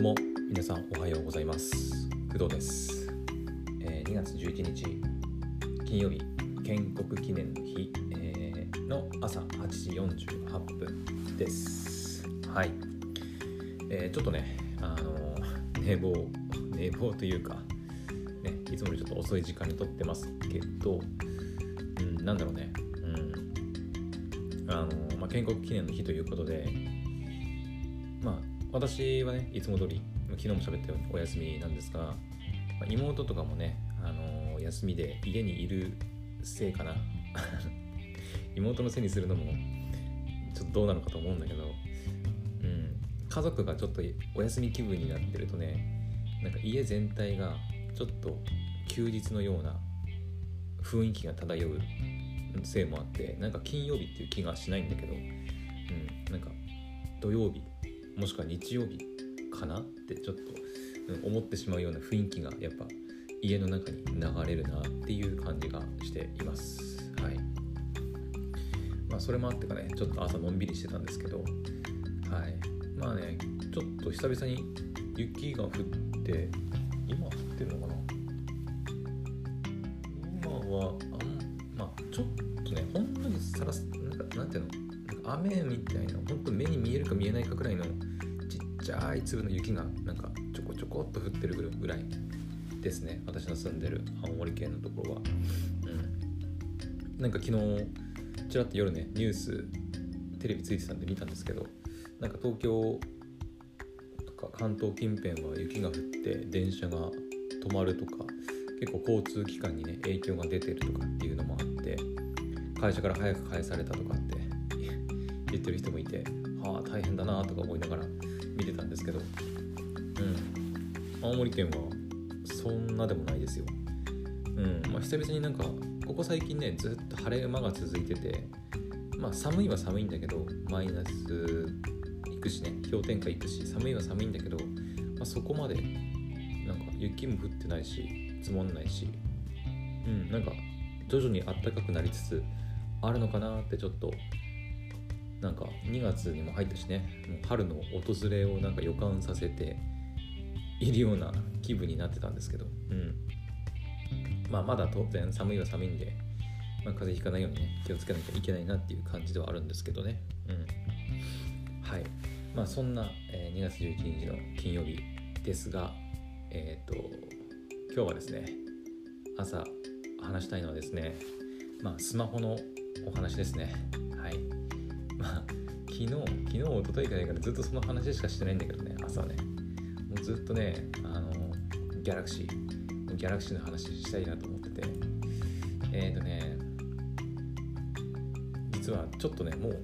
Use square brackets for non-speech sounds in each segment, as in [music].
うも皆さんおはようございます。工藤です、えー2月11日金曜日建国記念の日、えーの朝8時48分です。はい、えーちょっとねあの [laughs] 寝坊寝坊というかねいつもよりちょっと遅い時間に撮ってますけどうんなんだろうね。うん。あの、まあ、建国記念の日ということで私はねいつも通り昨日も喋ったようにお休みなんですが、妹とかもね、あのー休みで家にいるせいかな。[laughs] 妹のせいにするのもちょっとどうなのかと思うんだけど、うん、家族がちょっとお休み気分になってるとねなんか家全体がちょっと休日のような雰囲気が漂うせいもあってなんか金曜日っていう気がしないんだけど、うん、なんか土曜日もしくは日曜日かなってちょっと思ってしまうような雰囲気がやっぱ家の中に流れるなっていう感じがしています。はい。まあそれもあってかねちょっと朝のんびりしてたんですけど。はい。まあねちょっと久々に雪が降って今降ってるのかな今はあんまあちょっとねほんのりさらすなんかなんていうの？なんか雨みたいなほんと目に見えるか見えないかくらいのちっちゃい粒の雪がなんかちょこちょこっと降ってるぐらいですね。私の住んでる青森県のところは。うん。なんか昨日ちらっと夜ねニューステレビついてたんで見たんですけどなんか東京とか関東近辺は雪が降って電車が止まるとか結構交通機関にね影響が出てるとかっていうのもあって会社から早く返されたとかって [laughs] 言ってる人もいてはあ大変だなとか思いながらけど。うん。青森県はそんなでもないですよ。うん。まあ久々になんかここ最近ねずっと晴れ間が続いててまあ寒いは寒いんだけどマイナスいくしね氷点下いくし寒いは寒いんだけど、まあ、そこまでなんか雪も降ってないし積もんないしうんなんか徐々に暖かくなりつつあるのかなってちょっとなんか2月にも入ったしね。もう春の訪れをなんか予感させているような気分になってたんですけど、うん、まあまだ当然寒いは寒いんで、まあ、風邪ひかないようにね気をつけなきゃいけないなっていう感じではあるんですけどね、うん、はい。まあそんな、え2月11日の金曜日ですがえっ、と今日はですね朝話したいのはですねまあスマホのお話ですね。まあ昨日昨日一昨日くらいからずっとその話しかしてないんだけどね朝ね。もうずっとねあのギャラクシーギャラクシーの話したいなと思ってて。えっ、ー、とね実はちょっとねもう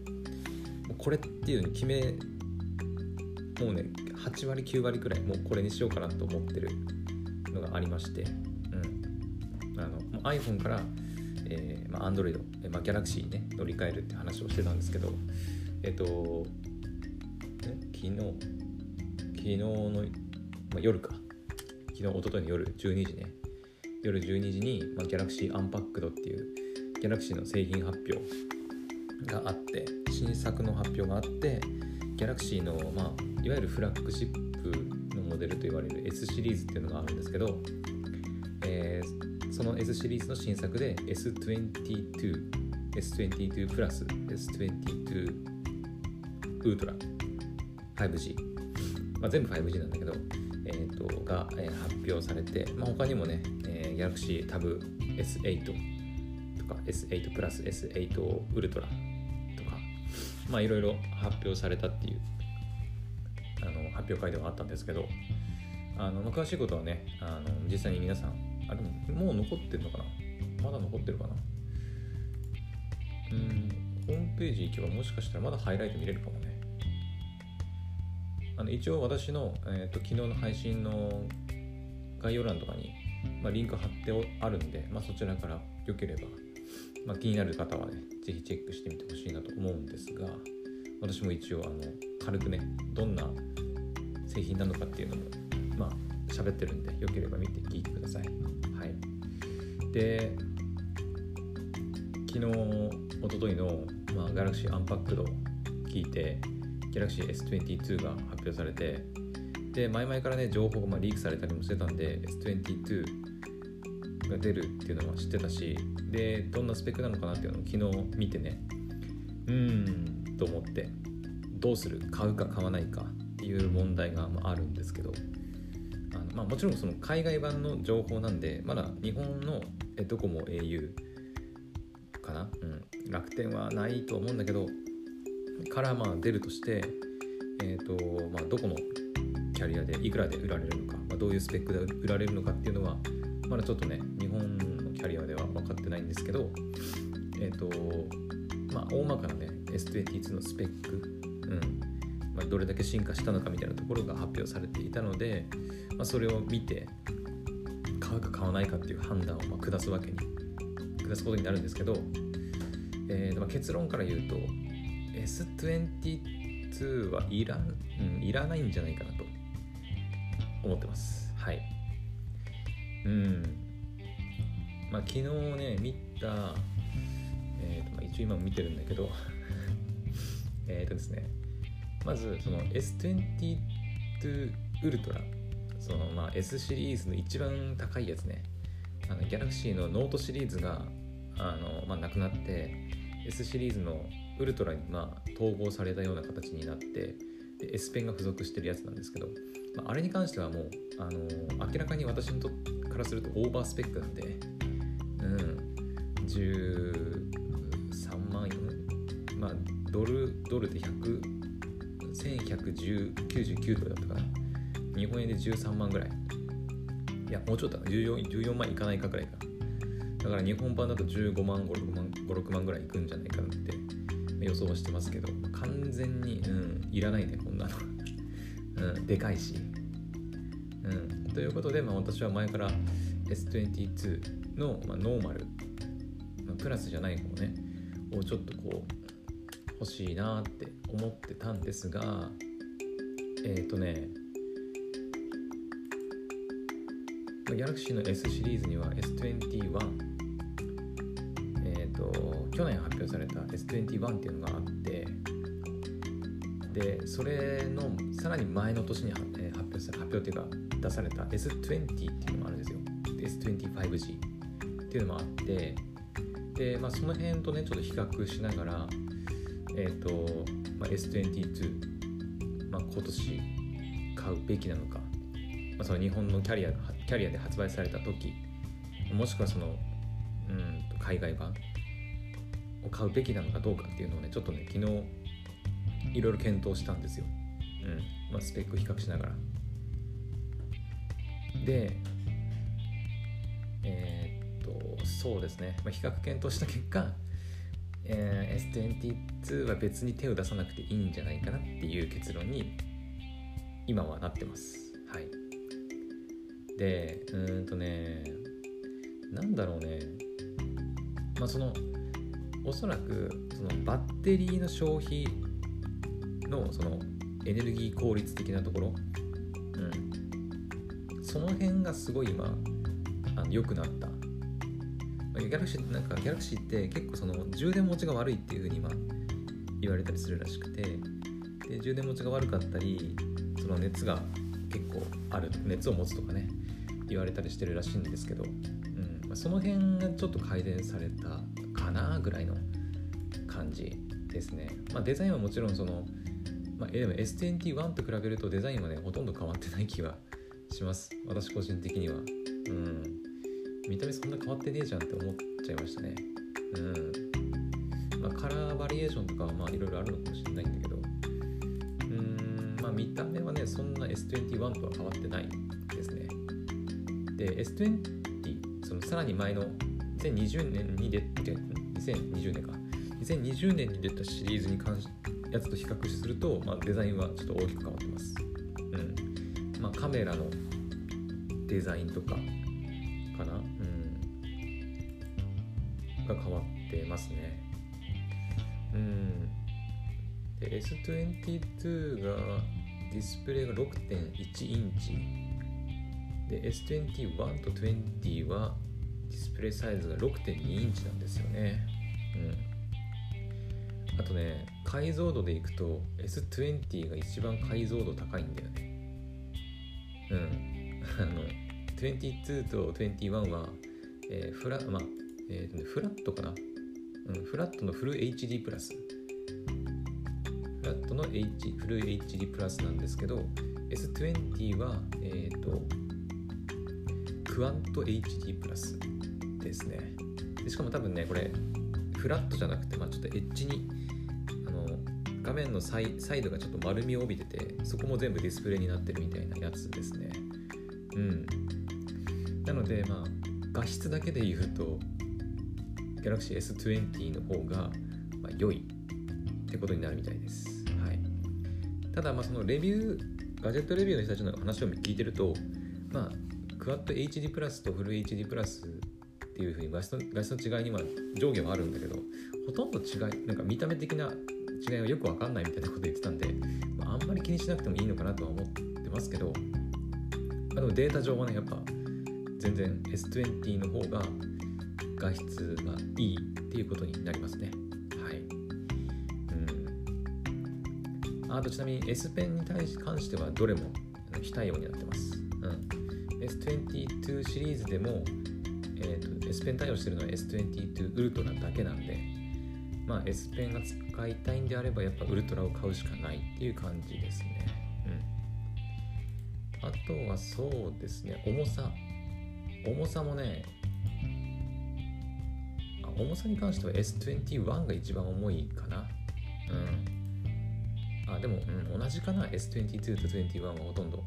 これっていうのに決めもうね8割9割くらいもうこれにしようかなと思ってるのがありまして、うん、あの iPhone から、えーまあ、Android、まあ、Galaxy にね乗り換えるって話をしてたんですけどえっ、とえ？昨日？昨日の、まあ、夜か。昨日一昨日の夜12時ね。夜12時に、まあ、Galaxy Unpacked っていう Galaxy の製品発表があって新作の発表があって Galaxy の、まあ、いわゆるフラッグシップのモデルと言われる S シリーズっていうのがあるんですけど、えーその S シリーズの新作で S22 S22 プラス S22 ウルトラ 5G、まあ、全部 5G なんだけど、えー、とが、えー発表されて、まあ、他にもね、えー、Galaxy Tab S8 とか S8 プラス S8 ウルトラとかまあいろいろ発表されたっていうあの発表会ではあったんですけどあの詳しいことはねあの実際に皆さんあでももう残ってるのかな？まだ残ってるかな？うんホームページ行けばもしかしたらまだハイライト見れるかもね。あの一応私の、えー、と昨日の配信の概要欄とかに、まあ、リンク貼ってあるんで、まあ、そちらからよければ、まあ、気になる方はねぜひチェックしてみてほしいなと思うんですが私も一応あの軽くねどんな製品なのかっていうのもまあ喋ってるんでよければ見て聞いてください。はい。で昨日一昨日の、まあ、Galaxy Unpacked 聞いて Galaxy S22 が発表されてで前々からね情報がまリークされたりもしてたんで S22 が出るっていうのは知ってたしでどんなスペックなのかなっていうのを昨日見てねうーんと思ってどうする？買うか買わないかっていう問題があるんですけど。あの、まあ、もちろんその海外版の情報なんでまだ日本のドコモ au かな、うん、楽天はないと思うんだけどからまあ出るとしてえ、ー、とまあどこのキャリアでいくらで売られるのか、まあ、どういうスペックで売られるのかっていうのはまだちょっとね日本のキャリアでは分かってないんですけどえっ、ー、とまあ大まかなね S22 のスペック、うん、どれだけ進化したのかみたいなところが発表されていたので、まあ、それを見て買うか買わないかっていう判断をま下すわけに下すことになるんですけど、えーまあ、結論から言うと S22 はいら,、うん、いらないんじゃないかなと思ってます。はい。うん。まあ昨日ね見たえーとまあ、一応今も見てるんだけど [laughs] えっとですねまずその S22 ウルトラそのまあ S シリーズの一番高いやつね。あのギャラクシーのノートシリーズがあの、まあ、なくなって S シリーズのウルトラにまあ統合されたような形になってで S ペンが付属してるやつなんですけど、まあ、あれに関してはもう、あの明らかに私にとからするとオーバースペックなんで、うん、13万円？まあドルドルで100 1199ドルだったかな。日本円で13万ぐらい。いやもうちょっと 14, 14万いかないかぐらいかだから日本版だと15万56万 ,6 万ぐらいいくんじゃないかなって予想はしてますけど。完全に、うん、いらないねこんなの、うん、でかいし、うん、ということで、まあ、私は前から S22 の、まあ、ノーマル、まあ、プラスじゃない方ね。をちょっとこう欲しいなって思ってたんですがえっ、ー、とねギャラクシーの S シリーズには S21 えっ、ー、と去年発表された S21 っていうのがあってでそれのさらに前の年に発表さ発表っていうか出された S20 っていうのもあるんですよ。S25G っていうのもあってで、まあ、その辺とねちょっと比較しながらえ、ー、と、まあ、S22、まあ、今年買うべきなのか、まあ、その日本のキャリアキャリアで発売された時もしくはそのうん海外版を買うべきなのかどうかっていうのをねちょっとね昨日いろいろ検討したんですよ、うん。まあ、スペック比較しながら。でえー、っとそうですね、まあ、比較検討した結果えー、S22 は別に手を出さなくていいんじゃないかなっていう結論に今はなってます。はい。で、うんとね、なんだろうね。まあその、おそらくそのバッテリーの消費のそのエネルギー効率的なところ、うん、その辺がすごい今あの良くなったギャラクシーなんかギャラクシーって結構その充電持ちが悪いっていうふうに今言われたりするらしくてで充電持ちが悪かったりその熱が結構ある熱を持つとかね言われたりしてるらしいんですけど、うんまあ、その辺がちょっと改善されたかなぐらいの感じですね、まあ、デザインはもちろんその、まあ、でも S21 と比べるとデザインはねほとんど変わってない気はします。私個人的には。うん。見た目そんな変わってねえじゃんって思っちゃいましたね。うん。まあカラーバリエーションとかはまあいろいろあるのかもしれないんだけど。うん。まあ見た目はねそんな S21 とは変わってないですね。で S20 そのさらに前の2020年に出て2020年か。2020年に出たシリーズに関しやつと比較すると、まあ、デザインはちょっと大きく変わってます。うん。まあ、カメラのデザインとか変わってますね。うん。で、S22 がディスプレイが6.1インチ。で、S21 と20はディスプレイサイズが6.2インチなんですよね。うん。あとね、解像度でいくと S20 が一番解像度高いんだよね。うんあの22と21は、えー、フラまあえーとね、フラットかな、うん、フラットのフル HD プラス。フラットの、H、フル HD プラスなんですけど S20 はえっ、ー、とクワント HD プラスですね。でしかも多分ねこれフラットじゃなくて、まあ、ちょっとエッジにあの画面のサイサイドがちょっと丸みを帯びててそこも全部ディスプレイになってるみたいなやつですね。うん。なのでまあ画質だけで言うと Galaxy S20 の方が、まあ、良いってことになるみたいです、はい、ただまあそのレビューガジェットレビューの人たちの話を聞いてるとまあクワッド HD プラスとフル HD プラスっていうふうに画質の画質の違いには上下はあるんだけどほとんど違いなんか見た目的な違いはよくわかんないみたいなこと言ってたんで、まあ、あんまり気にしなくてもいいのかなとは思ってますけど、まあ、でもデータ上はねやっぱ全然 S20 の方が画質がいいっていうことになりますね。はい。うん。あとちなみに S ペンに対し関してはどれも非対応になってます。うん。S22 シリーズでも、えーと、S ペン対応してるのは S22 ウルトラだけなんで、まあ、S ペンが使いたいんであればやっぱウルトラを買うしかないっていう感じですね。うん、あとはそうですね、重さ。重さもね、重さに関しては S21 が一番重いかな。うん。あ、でも、うん、同じかな。S22 と21はほとんど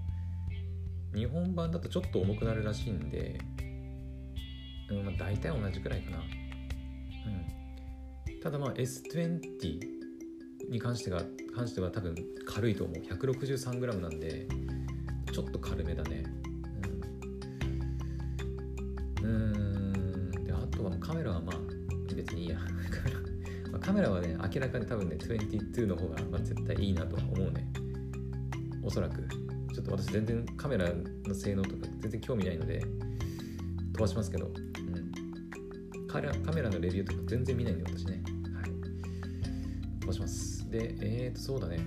日本版だとちょっと重くなるらしいんで、うんまあ、大体同じくらいかな。うん、ただまあ S20 に関してが関しては多分軽いと思う。163g なんで、ちょっと軽めだね。うん。うんで、あとはカメラはまあ。[laughs] まあ、カメラはね、明らかに多分ね、22の方がまあ絶対いいなとは思うね。おそらく。ちょっと私全然カメラの性能とか全然興味ないので飛ばしますけど、うん、カカメラのレビューとか全然見ないんで私ね。はい。飛ばします。でえーとそうだね。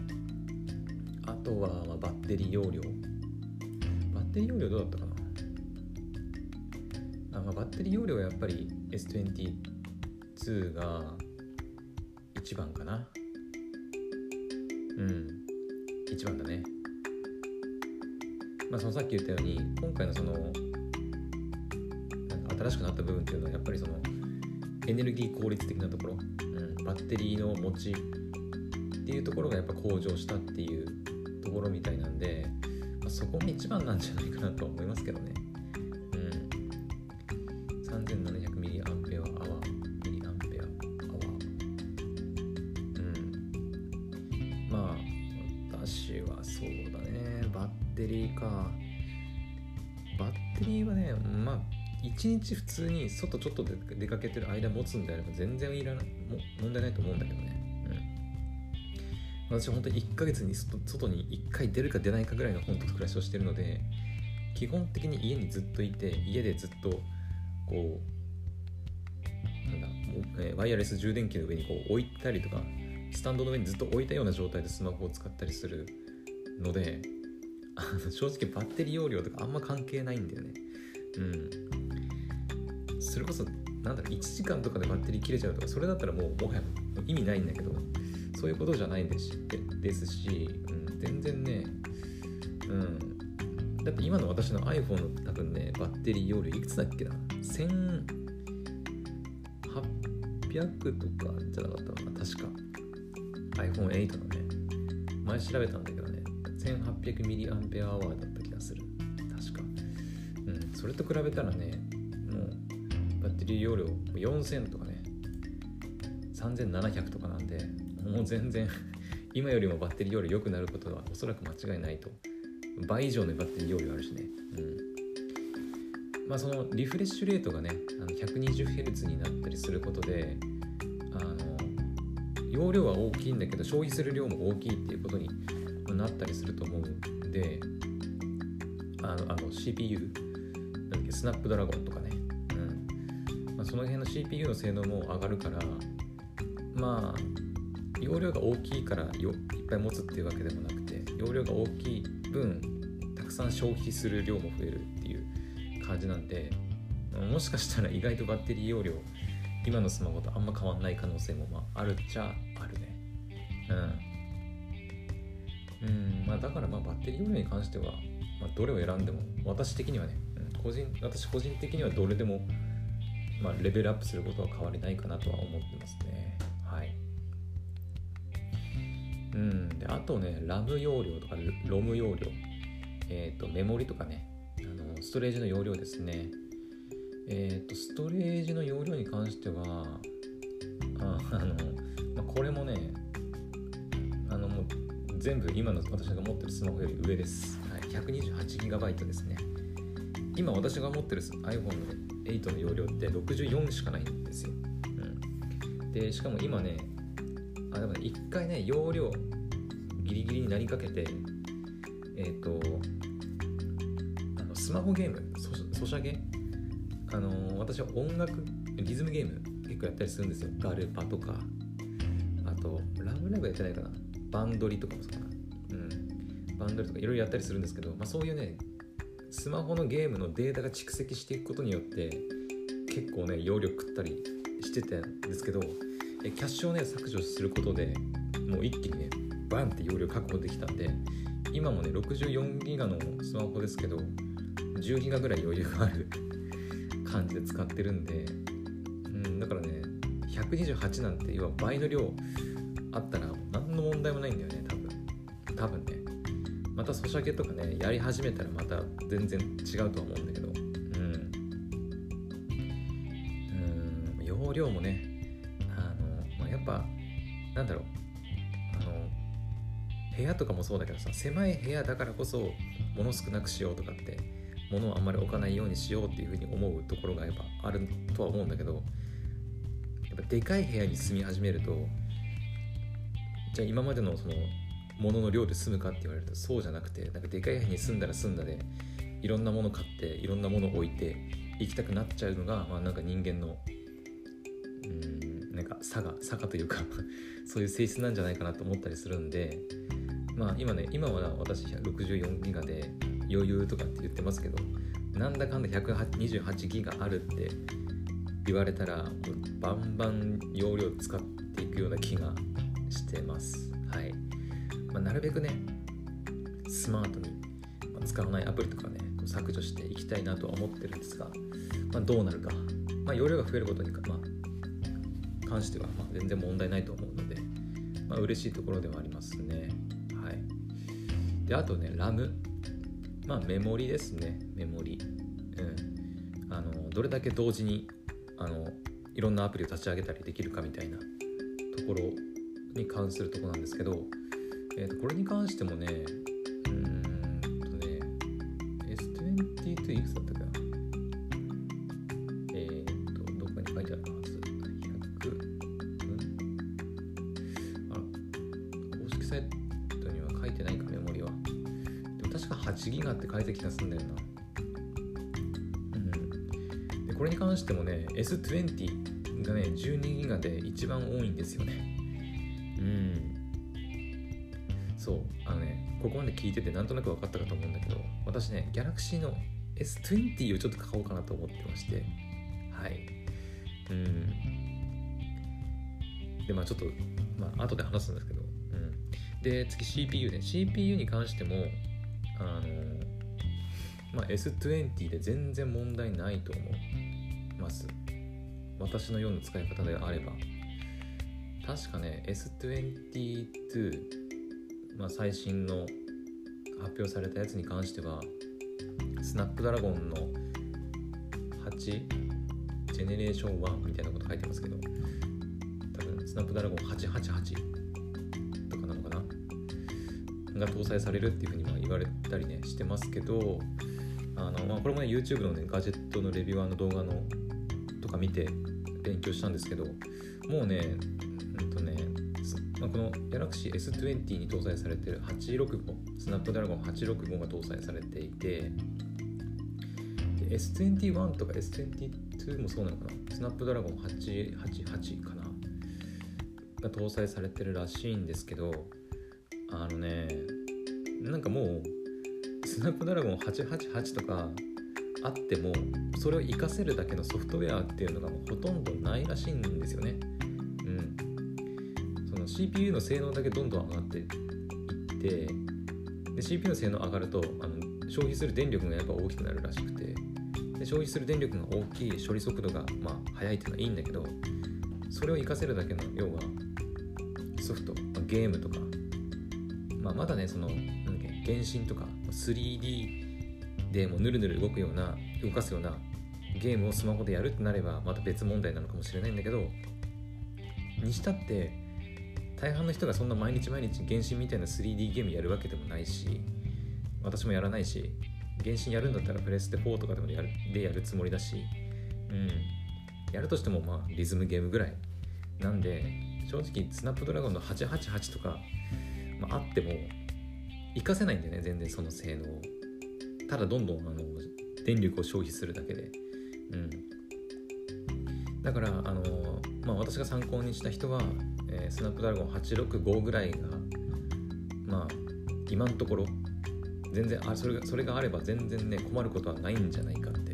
あとは、まあ、バッテリー容量。バッテリー容量どうだったかな。あ、まあ、バッテリー容量はやっぱり S20 2が一番かな。うん。一番だね。まあ、そのさっき言ったように今回のその新しくなった部分っていうのはやっぱりそのエネルギー効率的なところ、うん、バッテリーの持ちっていうところがやっぱ向上したっていうところみたいなんで、まあ、そこが一番なんじゃないかなと思いますけど。ねまあ1日普通に外ちょっと出かけてる間持つんであれば全然いらないも問題ないと思うんだけどね。うん。私は本当に1ヶ月に外に1回出るか出ないかぐらいの本と暮らしをしてるので基本的に家にずっといて家でずっとこうなんだえワイヤレス充電器の上にこう置いたりとかスタンドの上にずっと置いたような状態でスマホを使ったりするので正直バッテリー容量とかあんま関係ないんだよね。う。ん。それこそなんだろう1時間とかでバッテリー切れちゃうとかそれだったらもうもはや意味ないんだけどそういうことじゃないんですしですし、うん、全然ねうん。だって今の私の iPhone の多分ねバッテリー容量いくつだっけな？1800とかじゃなかったのか確か。iPhone8 のね。前調べたんだけどね。1800mAh だっそれと比べたらねもうバッテリー容量4000とかね3700とかなんでもう全然 [laughs] 今よりもバッテリー容量良くなることはおそらく間違いないと。倍以上のバッテリー容量あるしね。うん。まあそのリフレッシュレートがねあの 120Hz になったりすることであの容量は大きいんだけど消費する量も大きいっていうことになったりすると思うんであのあの CPU だっけスナップドラゴンとかね、うん。まあ、その辺の CPU の性能も上がるからまあ容量が大きいからよいっぱい持つっていうわけでもなくて容量が大きい分たくさん消費する量も増えるっていう感じなんでもしかしたら意外とバッテリー容量今のスマホとあんま変わんない可能性もまああるっちゃあるね。うん。うん。まあだからまあバッテリー容量に関しては、まあ、どれを選んでも私的にはね、個人私個人的にはどれでもまあレベルアップすることは変わりないかなとは思ってますね。はい。うん。であとねラム容量とかロム容量。えっ、ー、とメモリとかね。あのストレージの容量ですね。えっ、ー、とストレージの容量に関してはああの、まあ、これもねあのもう全部今の私が持ってるスマホより上です、はい、128GB ですね。今私が持ってる iPhone8 の容量って64しかないんですよ、うん、でしかも今ねあでもね一回ね容量ギリギリになりかけてえっ、ー、とあのスマホゲームソシャゲ？あのー、私は音楽リズムゲーム結構やったりするんですよ。ガルパとか。あとラブライブやってないかな。バンドリとかもそうかな。うん。バンドリとかいろいろやったりするんですけど、まあ、そういうねスマホのゲームのデータが蓄積していくことによって結構ね容量食ったりしてたんですけどキャッシュをね削除することでもう一気にねバンって容量確保できたんで今もね64ギガのスマホですけど10ギガぐらい余裕がある [laughs] 感じで使ってるんで、うん、だからね128なんて要は倍の量あったら何の問題もないんだよね多分。多分ね。またソシャゲとかねやり始めたらまた全然違うとは思うんだけど。うん。うん。容量もねあの、まあ、やっぱなんだろう。あの部屋とかもそうだけどさ狭い部屋だからこそ物少なくしようとかって物をあんまり置かないようにしようっていうふうに思うところがやっぱあるとは思うんだけど。やっぱでかい部屋に住み始めるとじゃあ今までのその物の量で済むかって言われるとそうじゃなくてなんかでかい部屋に住んだら住んだでいろんなもの買っていろんなもの置いて行きたくなっちゃうのが、まあ、なんか人間のうんなんか差が差がというか [laughs] そういう性質なんじゃないかなと思ったりするんでまあ今ね今は私164ギガで余裕とかって言ってますけどなんだかんだ128ギガあるって言われたらバンバン容量使っていくような気がしてます。はい、まあ、なるべくねスマートに使わないアプリとかね削除していきたいなとは思ってるんですが、まあ、どうなるか、まあ、容量が増えることに、まあ、関してはま全然問題ないと思うので、まあ、嬉しいところではありますね。はい。であとね RAM まあメモリですね。メモリ。うん。あのどれだけ同時にあのいろんなアプリを立ち上げたりできるかみたいなところに関するとこなんですけど、えー、とこれに関してもねうーんとね S22 いくつだったかな。えっ、ー、とどこに書いてあるはず100、うん、あ公式サイトには書いてないかメモリは。でも確か8ギガって書いてきたすんだよな。うん。でこれに関してもね S20 がね12ギガで一番多いんですよね。ここまで聞いててなんとなく分かったかと思うんだけど私ねギャラクシーの S20 をちょっと買おうかなと思ってましてはい。うん。でまあちょっとまあ後で話すんですけどうん。で次 CPU ね。CPU に関してもあのまあ S20 で全然問題ないと思います。私のような使い方であれば。確かね S22、まあ、最新の発表されたやつに関してはスナップドラゴンの8ジェネレーション1みたいなこと書いてますけど多分スナップドラゴン888とかなのかな？が搭載されるっていうふうにま言われたりねしてますけどあの、まあ、これもね YouTube のねガジェットのレビューアーの動画のとか見て勉強したんですけどもうねうんとねまあ、この Galaxy S20 に搭載されている865スナップドラゴン865が搭載されていて S21 とか S22 もそうなのかな？スナップドラゴン888かな？が搭載されてるらしいんですけどあのねなんかもうスナップドラゴン888とかあってもそれを活かせるだけのソフトウェアっていうのがもうほとんどないらしいんですよね。CPU の性能だけどんどん上がっていってで CPU の性能上がるとあの消費する電力がやっぱ大きくなるらしくてで消費する電力が大きい処理速度がまあ速いっていうのはいいんだけどそれを活かせるだけの要はソフト、まあ、ゲームとか、まあ、まだねそのなんだっけ原神とか 3D でもうぬるぬる動くような動かすようなゲームをスマホでやるってなればまた別問題なのかもしれないんだけどにしたって大半の人がそんな毎日毎日原神みたいな 3D ゲームやるわけでもないし私もやらないし原神やるんだったらプレステ4とかでもやるでやるつもりだし、うん、やるとしてもまあリズムゲームぐらいなんで正直スナップドラゴンの888とか、まあ、あっても活かせないんだよね全然その性能ただどんどんあの電力を消費するだけで。うん。だからあのまあ私が参考にした人は、えー、スナップドラゴン865ぐらいがまあ今のところ全然あそれがそれがあれば全然ね困ることはないんじゃないかって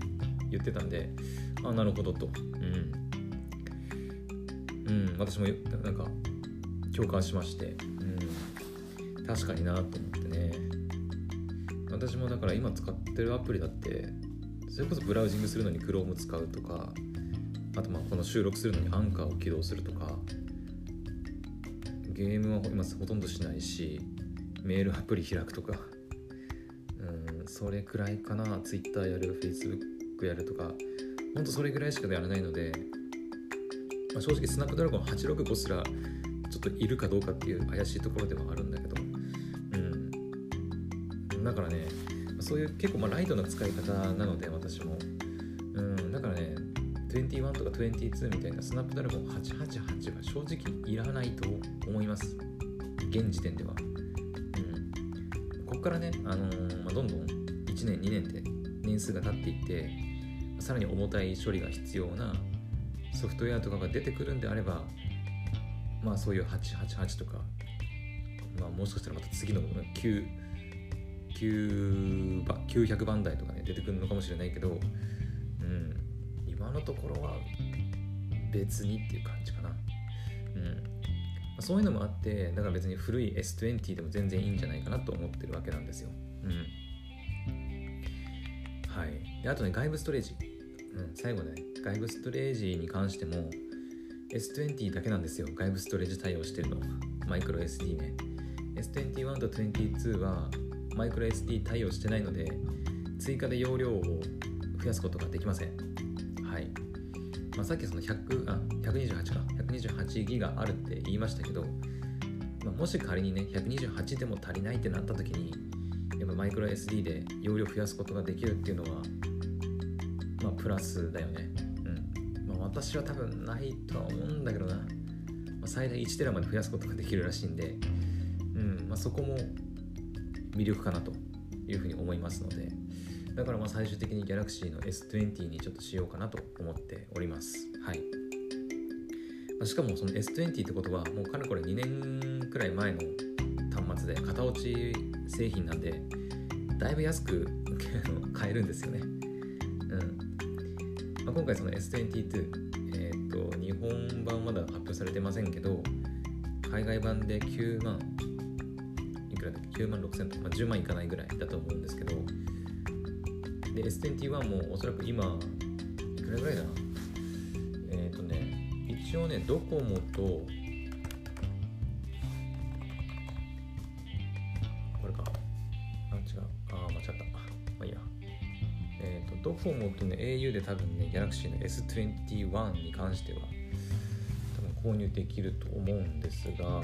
言ってたんであなるほどと。うん、うん、私もなんか共感しまして、うん、確かになと思ってね。私もだから今使ってるアプリだってそれこそブラウジングするのに Chrome 使うとかあとまあこの収録するのにアンカーを起動するとかゲームは今ほとんどしないしメールアプリ開くとか。うんそれくらいかな。Twitter やる Facebook やるとか。ほんとそれぐらいしかやらないので、まあ、正直スナップドラゴン865すらちょっといるかどうかっていう怪しいところではあるんだけど。うん。だからねそういう結構まあライトな使い方なので私も。21とか22みたいなスナップドラゴン888は正直いらないと思います。現時点では。うん。こっからね、あのー、まあ、どんどん1年2年って年数が経っていってさらに重たい処理が必要なソフトウェアとかが出てくるんであればまあそういう888とか、まあ、もしかしたらまた次の9 900番台とかね出てくるのかもしれないけど、ところは別にっていう感じかな。うん。そういうのもあってだから別に古い S20 でも全然いいんじゃないかなと思ってるわけなんですよ。うん。はい、であとね外部ストレージ、うん、最後ね外部ストレージに関しても S20 だけなんですよ。外部ストレージ対応してるの。マイクロ SD ね。S21 と22はマイクロ SD 対応してないので追加で容量を増やすことができません。はい、まあ、さっきその100あ128か。128ギガあるって言いましたけど、まあ、もし仮にね128でも足りないってなった時にやっぱマイクロ SD で容量増やすことができるっていうのはまあプラスだよね。うん。まあ私は多分ないとは思うんだけどな、まあ、最大1テラまで増やすことができるらしいんでうん。まあそこも魅力かなというふうに思いますので。だからまあ最終的に Galaxy の S20 にちょっとしようかなと思っております。はい。しかもその S20 ってことはもうかれこれ2年くらい前の端末で型落ち製品なんでだいぶ安く買えるんですよね。うん。まあ、今回その S22、えーと、日本版まだ発表されてませんけど海外版で9万いくらだっけ？9万6千とか、まあ、10万いかないぐらいだと思うんですけどで S21 もおそらく今いくらぐらいだ？なえっ、ー、とね一応ねドコモとこれか。あ、違う、あ、間違った。まあ、いいや。えっと、ドコモとね au で多分ね Galaxy の S21 に関しては多分購入できると思うんですが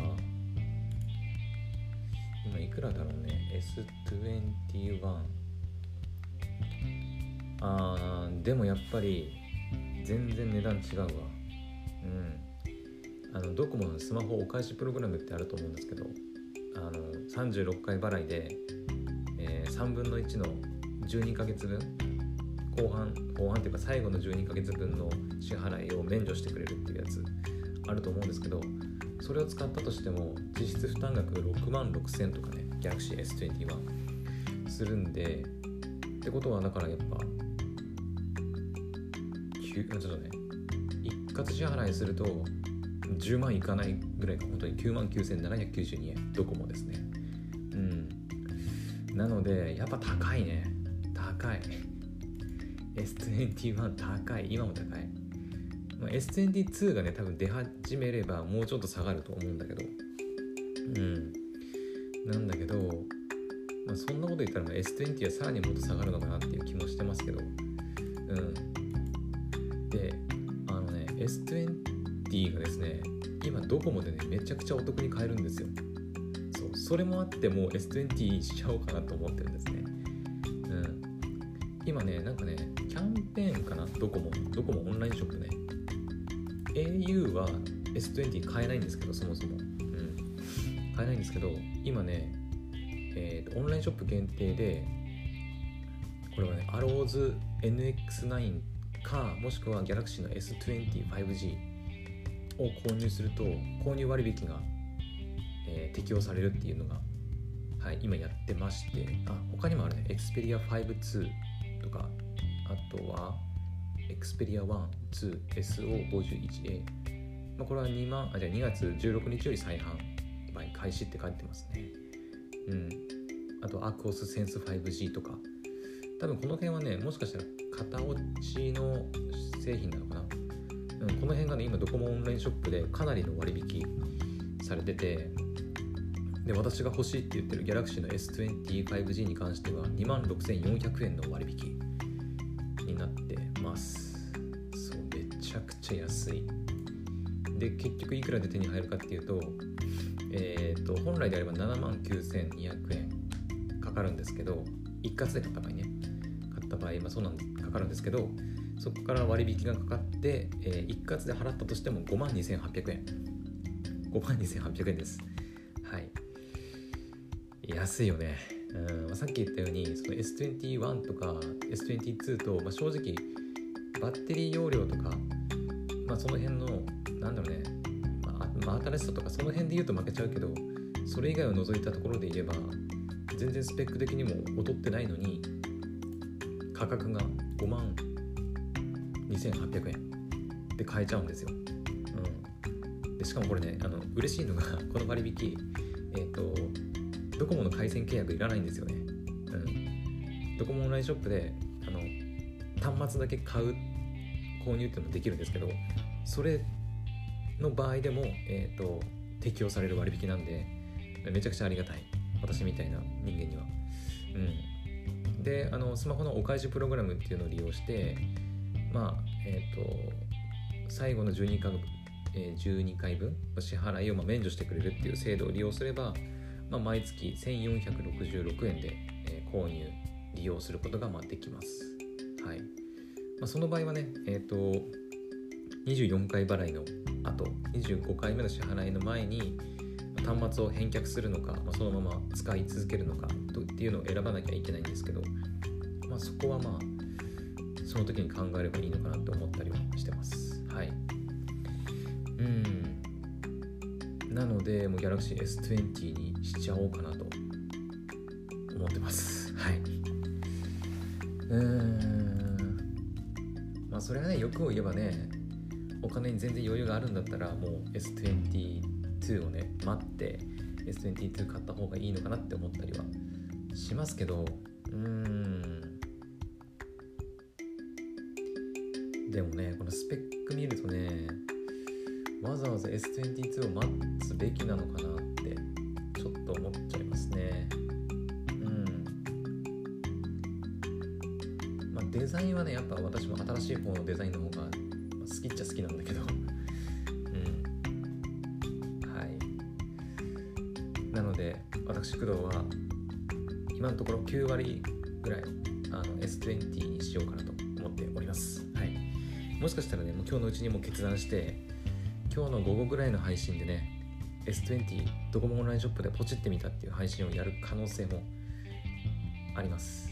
今いくらだろうね？S21 あーでもやっぱり全然値段違うわ。うん。あのドコモのスマホお返しプログラムってあると思うんですけどあの36回払いで、えー、3分の1の12ヶ月分後半後半っていうか最後の12ヶ月分の支払いを免除してくれるっていうやつあると思うんですけどそれを使ったとしても実質負担額6万6000とかね Galaxy S21 するんでってことはだからやっぱちょっとね一括支払いすると10万いかないぐらいか。本当に9万9792円。ドコモですね。うん。なのでやっぱ高いね。高い。S21 高い。今も高い、まあ、S22 がね多分出始めればもうちょっと下がると思うんだけど。うん。なんだけど、まあ、そんなこと言ったら S20 はさらにもっと下がるのかなっていう気もしてますけど。うん。であのね S20 がですね今ドコモでねめちゃくちゃお得に買えるんですよ。そうそれもあってもう S20 しちゃおうかなと思ってるんですね。うん。今ねなんかねキャンペーンかなドコモドコモオンラインショップね。au は S20 買えないんですけどそもそも。うん。買えないんですけど今ねえーと、オンラインショップ限定でこれはねアローズ NX9 かもしくは Galaxy の S25G を購入すると購入割引が、えー、適用されるっていうのが、はい、今やってましてあ他にもあるね。Xperia 52とかあとは Xperia 1、2、SO51A、まあ、これは2万あじゃあ2月16日より再販売開始って書いてますね。うん。あとアクオスセンス 5G とか。多分この辺はねもしかしたら型落ちの製品なのかな、うん、この辺がね今ドコモオンラインショップでかなりの割引されててで私が欲しいって言ってる Galaxy の S25G に関しては2万6400円の割引になってます。そうめちゃくちゃ安い。で結局いくらで手に入るかっていうとえっ、ー、と本来であれば7万9200円かかるんですけど一括で買った場合ね。買った場合、まあ、そうなんかかるんですけどそこから割引がかかって、えー、一括で払ったとしても5万2800円。5万2800円です。はい。安いよね。うん、まあ、さっき言ったようにその S21 とか S22 と、まあ、正直バッテリー容量とか、まあ、その辺のなんだろうね、まあ、まあ、新しさとかその辺で言うと負けちゃうけどそれ以外を除いたところで言えば全然スペック的にも劣ってないのに価格が5万。2800円。で買えちゃうんですよ、うん、でしかもこれねあの嬉しいのが [laughs] この割引えっ、ー、とドコモの回線契約いらないんですよね、うん、ドコモオンラインショップであの端末だけ買う購入っていうのもできるんですけどそれの場合でも、えーと、適用される割引なんでめちゃくちゃありがたい。私みたいな人間には。うん。であのスマホのお返しプログラムっていうのを利用してまあえっ、ー、と最後の12回えー、12回分の支払いをま免除してくれるっていう制度を利用すれば、まあ、毎月1466円で、え、購入利用することがまできます。はいまあ、その場合はね、えっ、ー、と24回払いの後25回目の支払いの前に端末を返却するのか、まあ、そのまま使い続けるのかっていうのを選ばなきゃいけないんですけど、まあ、そこはまあその時に考えればいいのかなって思ったりはしてます。はい。うん。なのでもう Galaxy S20 にしちゃおうかなと思ってます。はい。うん。まあそれはね欲を言えばねお金に全然余裕があるんだったらもう S20 S22 をね待って S22 買った方がいいのかなって思ったりはしますけどうーん。でもねこのスペック見るとねわざわざ S22 を待つべきなのかなってちょっと思っちゃいますね。うん。まあデザインはねやっぱ私も新しい方のデザインの方が好きっちゃ好きなんだけど。私工藤は今のところ9割ぐらいあの S20 にしようかなと思っております。はい。もしかしたらねもう今日のうちにも決断して今日の午後ぐらいの配信でね S20 ドコモオンラインショップでポチってみたっていう配信をやる可能性もあります。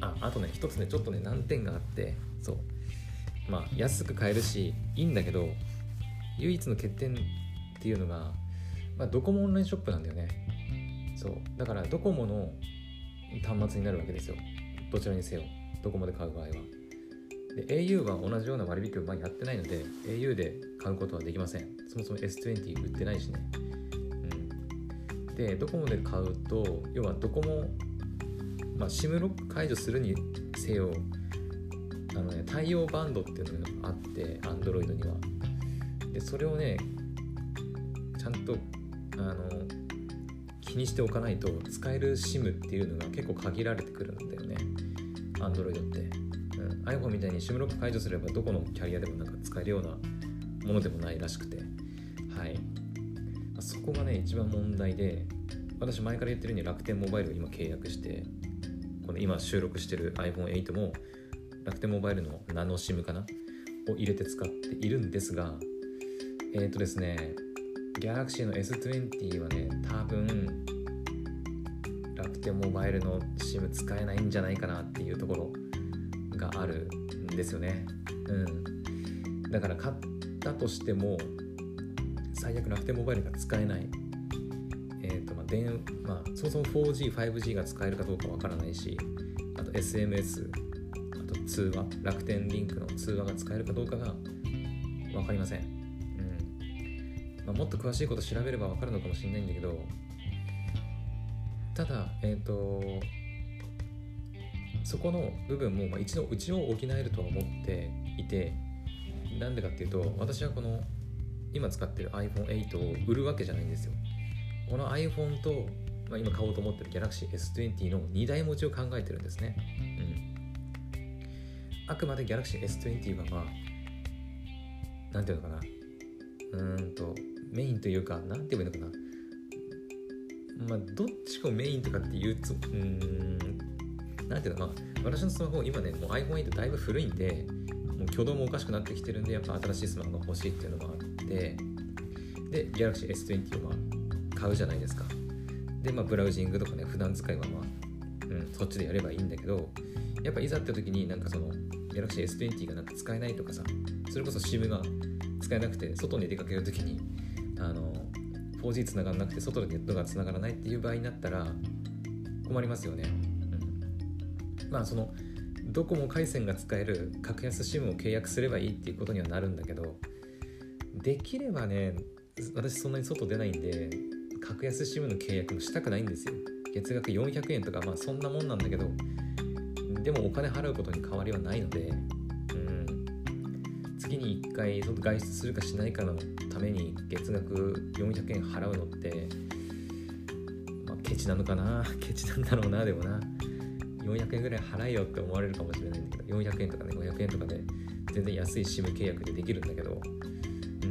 ああとね一つねちょっとね難点があってそう。まあ安く買えるしいいんだけど唯一の欠点っていうのが、まあ、ドコモオンラインショップなんだよね。そう。だからドコモの端末になるわけですよ。どちらにせよドコモで買う場合は。で au は同じような割引をまやってないので au で買うことはできません。そもそも S20 売ってないしね。うん。でドコモで買うと要はドコモまあ SIM ロック解除するにせよあのね対応バンドっていうのがあって Android には。でそれをねちゃんとあの気にしておかないと使える SIM っていうのが結構限られてくるんだよね。Android って、うん、iPhone みたいに SIM ロック解除すればどこのキャリアでもなんか使えるようなものでもないらしくて。はい。そこがね一番問題で私前から言ってるように楽天モバイルを今契約してこの今収録してる iPhone8 も楽天モバイルのナノ SIM かな？を入れて使っているんですがえっ、ー、とですね Galaxy の S20 はね多分楽天モバイルの SIM 使えないんじゃないかなっていうところがあるんですよね。うん。だから買ったとしても最悪楽天モバイルが使えない。えっ、ー、とまあ電まあそもそも 4G、5G が使えるかどうかわからないしあと SMS あと通話楽天リンクの通話が使えるかどうかが分かりません。まあ、もっと詳しいこと調べれば分かるのかもしれないんだけどただえっ、ー、とそこの部分も、まあ、一度一応補えるとは思っていてなんでかっていうと私はこの今使ってる iPhone8 を売るわけじゃないんですよ。この iPhone と、まあ、今買おうと思ってる Galaxy S20 の2台持ちを考えてるんですね。うん。あくまで Galaxy S20 はまあなんていうのかな。うーんとメインというか何て言えばいいのかな。まあどっちかメインとかっていうつうんなんていうのまあ私のスマホ今ねもう iPhone8 だいぶ古いんでもう挙動もおかしくなってきてるんでやっぱ新しいスマホが欲しいっていうのがあってで Galaxy S20 をまあ買うじゃないですか。でまあブラウジングとかね普段使いはまあうんそっちでやればいいんだけどやっぱいざって時になんかその Galaxy S20 がなんか使えないとかさそれこそ SIM が使えなくて外に出かける時にあの 4G つながらなくて外でネットがつながらないっていう場合になったら困りますよね、うん、まあそのドコモ回線が使える格安 SIM を契約すればいいっていうことにはなるんだけどできればね私そんなに外出ないんで格安 SIM の契約もしたくないんですよ。月額400円とかまあそんなもんなんだけどでもお金払うことに変わりはないので月に1回外出するかしないかのために月額400円払うのって、まあ、ケチなのかな？[laughs] ケチなんだろうなでもな。400円ぐらい払えよって思われるかもしれないんだけど400円とかね500円とかで全然安い SIM 契約でできるんだけど。う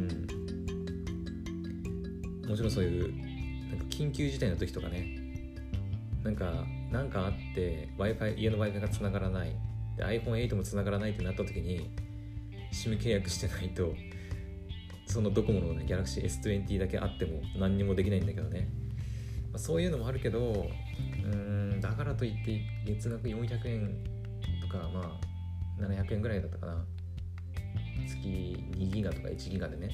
ん。もちろんそういうなんか緊急事態の時とかね。なんかなんかあって Wi-Fi 家の Wi-Fi が繋がらない。で iPhone8 も繋がらないってなった時に SIM 契約してないとそのドコモのね Galaxy S20 だけあっても何にもできないんだけどね、まあ、そういうのもあるけどうんだからといって月額400円とかまあ700円ぐらいだったかな。月2ギガとか1ギガでね。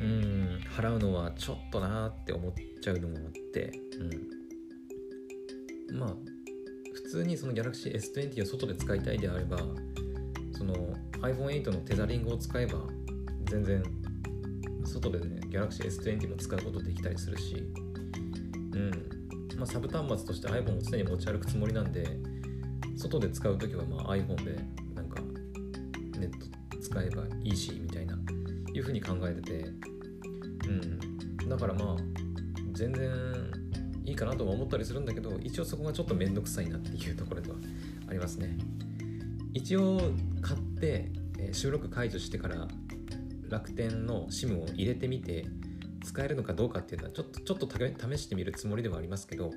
うん払うのはちょっとなーって思っちゃうのもあってうん。まあ普通にその Galaxy S20 を外で使いたいであればその iPhone8 のテザリングを使えば全然外でね Galaxy S20 も使うことできたりするしうん。まあサブ端末として iPhone を常に持ち歩くつもりなんで外で使う時はま iPhone でなんかネット使えばいいしみたいないうふうに考えててうん。だからまあ全然いいかなとは思ったりするんだけど一応そこがちょっと面倒くさいなっていうところではありますね。一応買って、え、収録解除してから楽天の SIM を入れてみて使えるのかどうかっていうのはちょっとちょっと試してみるつもりではありますけど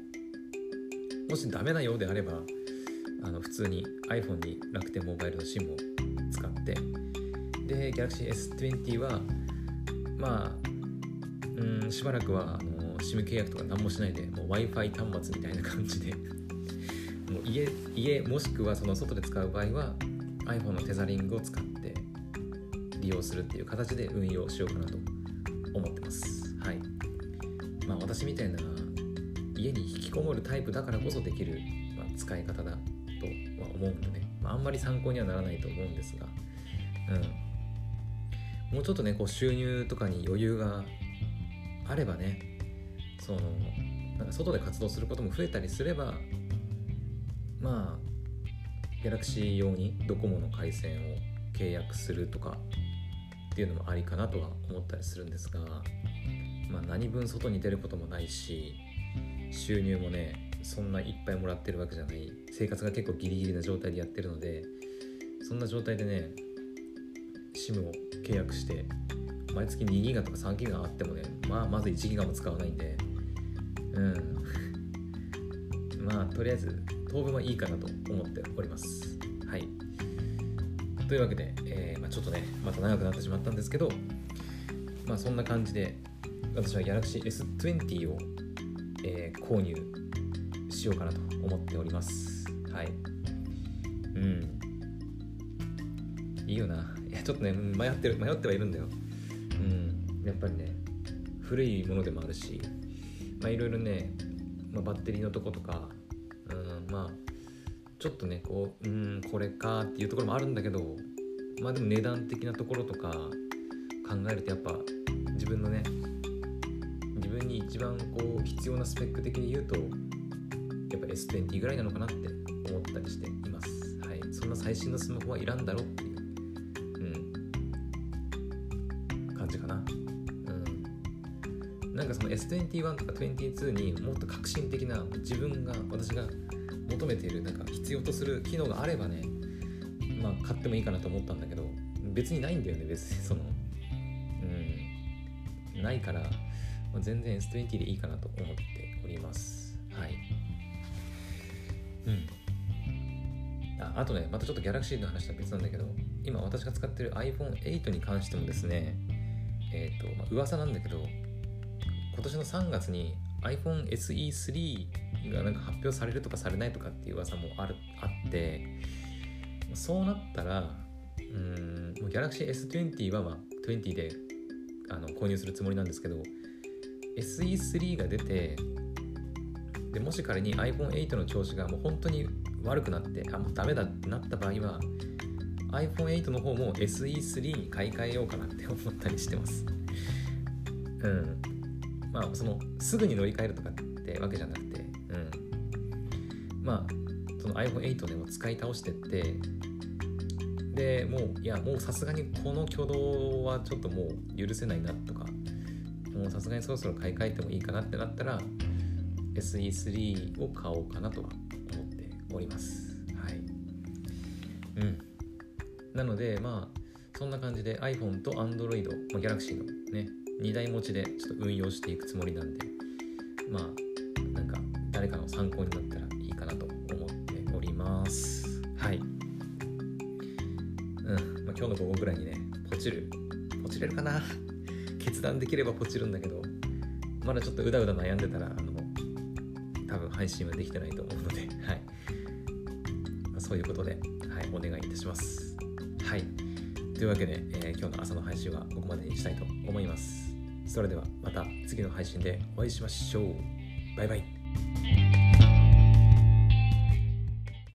もしダメなようであればあの普通に iPhone に楽天モバイルの SIM を使ってで Galaxy S20 はまあうんしばらくはあの SIM 契約とか何もしないでもう w i f i 端末みたいな感じでもう家家もしくはその外で使う場合は iPhone のテザリングを使って利用するっていう形で運用しようかなと思ってます。はい。まあ私みたいな家に引きこもるタイプだからこそできる、まあ、使い方だとは思うんでね、まあ、あんまり参考にはならないと思うんですが、うん、もうちょっとねこう収入とかに余裕があればねそのなんか外で活動することも増えたりすればまあギャラクシー用にドコモの回線を契約するとかっていうのもありかなとは思ったりするんですが、まあ、何分外に出ることもないし収入もねそんないっぱいもらってるわけじゃない。生活が結構ギリギリな状態でやってるのでそんな状態でね SIM を契約して毎月2ギガとか3ギガあってもねまあまず1ギガも使わないんでうん。[laughs] まあとりあえず当分はいいかなと思っております。はい。というわけで、えー、まあ、ちょっとねまた長くなってしまったんですけどまあそんな感じで私は Galaxy S20 を、えー、購入しようかなと思っております。はい。うん。いいよな。いやちょっとね迷ってる迷ってはいるんだよ。うん。やっぱりね古いものでもあるしまあいろいろね、まあ、バッテリーのとことかまあちょっとねこううんこれかっていうところもあるんだけどまあでも値段的なところとか考えるとやっぱ自分のね自分に一番こう必要なスペック的に言うとやっぱ S20 ぐらいなのかなって思ったりしています。はい。そんな最新のスマホはいらんだろっていううん感じかな。うん。なんかその S21 とか22にもっと革新的な自分が私が求めているなんか必要とする機能があればねまあ買ってもいいかなと思ったんだけど別にないんだよね別にそのうんないから、まあ、全然 S20 でいいかなと思っております。はい。うん。ああとねまたちょっと Galaxy の話とは別なんだけど今私が使ってる iPhone8 に関してもですねえっ、ー、と、まあ、噂なんだけど今年の3月に iPhone SE3 がなんか発表されるとかされないとかっていう噂もあるあってそうなったらうんもう Galaxy S20 はまあ20であの購入するつもりなんですけど SE3 が出てでもし仮に iPhone8 の調子がもう本当に悪くなってあもうダメだってなった場合は iPhone8 の方も SE3 に買い替えようかなって思ったりしてます。うん。まあそのすぐに乗り換えるとかってわけじゃなくてまあその iPhone8 でも使い倒してってでもういやもうさすがにこの挙動はちょっともう許せないなとかもうさすがにそろそろ買い替えてもいいかなってなったら SE3 を買おうかなとは思っております。はい。うん。なのでまあそんな感じで iPhone と Android、まあ、Galaxy のね2台持ちでちょっと運用していくつもりなんでまあなんか誰かの参考になった今日の午後ぐらいにねポチるポチれるかな。決断できればポチるんだけどまだちょっとうだうだ悩んでたらあの多分配信はできてないと思うので [laughs] はい、ま、そういうことで、はい、お願いいたします。はい。というわけで、えー、今日の朝の配信はここまでにしたいと思います。それではまた次の配信でお会いしましょう。バイバイ。